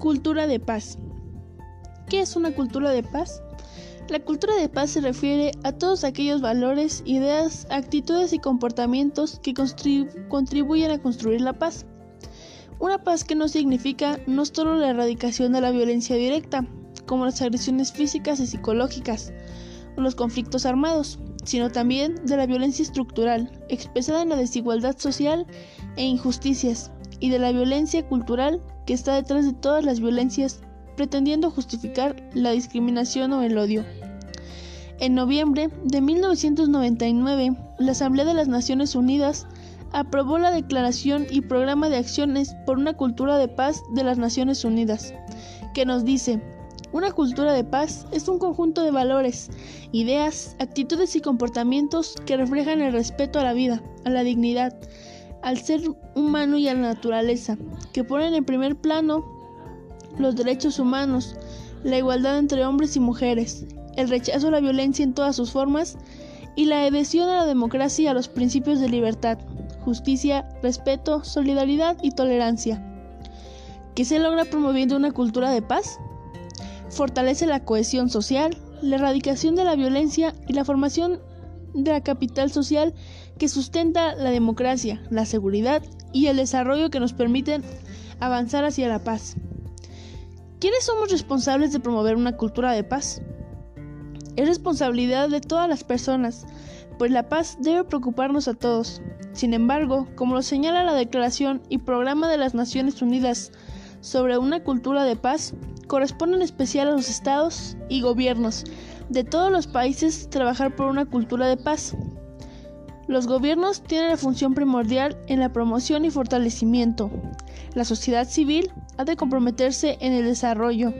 Cultura de paz. ¿Qué es una cultura de paz? La cultura de paz se refiere a todos aquellos valores, ideas, actitudes y comportamientos que contribuyen a construir la paz. Una paz que no significa no solo la erradicación de la violencia directa, como las agresiones físicas y psicológicas, o los conflictos armados, sino también de la violencia estructural, expresada en la desigualdad social e injusticias, y de la violencia cultural que está detrás de todas las violencias pretendiendo justificar la discriminación o el odio. En noviembre de 1999, la Asamblea de las Naciones Unidas aprobó la Declaración y Programa de Acciones por una Cultura de Paz de las Naciones Unidas, que nos dice, una cultura de paz es un conjunto de valores, ideas, actitudes y comportamientos que reflejan el respeto a la vida, a la dignidad, al ser humano y a la naturaleza, que ponen en primer plano los derechos humanos, la igualdad entre hombres y mujeres, el rechazo a la violencia en todas sus formas y la adhesión a la democracia y a los principios de libertad, justicia, respeto, solidaridad y tolerancia. ¿Qué se logra promoviendo una cultura de paz? Fortalece la cohesión social, la erradicación de la violencia y la formación de la capital social que sustenta la democracia, la seguridad y el desarrollo que nos permiten avanzar hacia la paz. ¿Quiénes somos responsables de promover una cultura de paz? Es responsabilidad de todas las personas, pues la paz debe preocuparnos a todos. Sin embargo, como lo señala la Declaración y Programa de las Naciones Unidas sobre una cultura de paz, corresponde en especial a los estados y gobiernos de todos los países trabajar por una cultura de paz. Los gobiernos tienen la función primordial en la promoción y fortalecimiento. La sociedad civil ha de comprometerse en el desarrollo.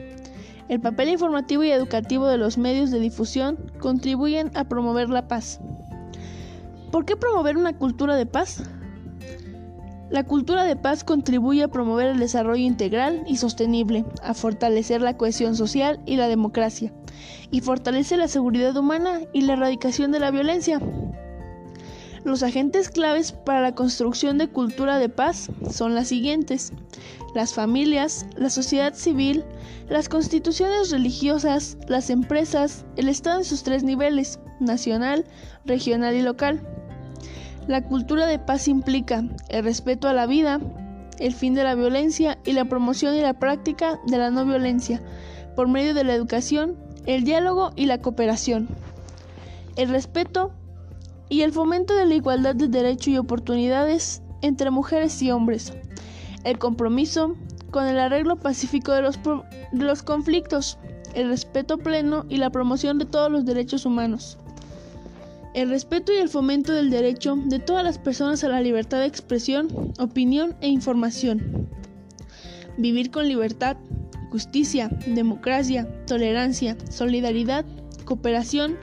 El papel informativo y educativo de los medios de difusión contribuyen a promover la paz. ¿Por qué promover una cultura de paz? La cultura de paz contribuye a promover el desarrollo integral y sostenible, a fortalecer la cohesión social y la democracia, y fortalece la seguridad humana y la erradicación de la violencia. Los agentes claves para la construcción de cultura de paz son las siguientes. Las familias, la sociedad civil, las constituciones religiosas, las empresas, el Estado en sus tres niveles, nacional, regional y local. La cultura de paz implica el respeto a la vida, el fin de la violencia y la promoción y la práctica de la no violencia por medio de la educación, el diálogo y la cooperación. El respeto y el fomento de la igualdad de derechos y oportunidades entre mujeres y hombres, el compromiso con el arreglo pacífico de los, de los conflictos, el respeto pleno y la promoción de todos los derechos humanos, el respeto y el fomento del derecho de todas las personas a la libertad de expresión, opinión e información, vivir con libertad, justicia, democracia, tolerancia, solidaridad, cooperación,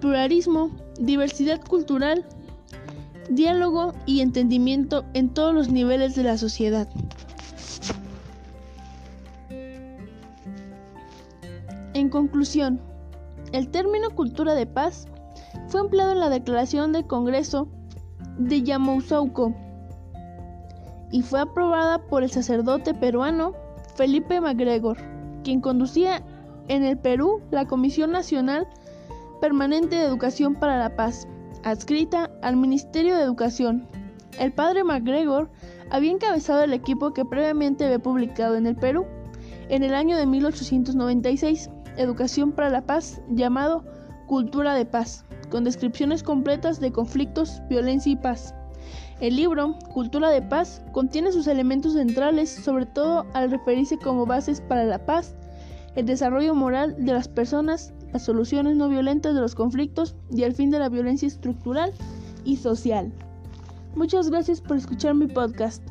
pluralismo, diversidad cultural, diálogo y entendimiento en todos los niveles de la sociedad. En conclusión, el término cultura de paz fue empleado en la Declaración del Congreso de Yamoussoukro y fue aprobada por el sacerdote peruano Felipe MacGregor, quien conducía en el Perú la Comisión Nacional Permanente de Educación para la Paz, adscrita al Ministerio de Educación. El padre MacGregor había encabezado el equipo que previamente había publicado en el Perú, en el año de 1896, Educación para la Paz, llamado Cultura de Paz, con descripciones completas de conflictos, violencia y paz. El libro, Cultura de Paz, contiene sus elementos centrales, sobre todo al referirse como bases para la paz, el desarrollo moral de las personas, las soluciones no violentas de los conflictos y el fin de la violencia estructural y social. Muchas gracias por escuchar mi podcast.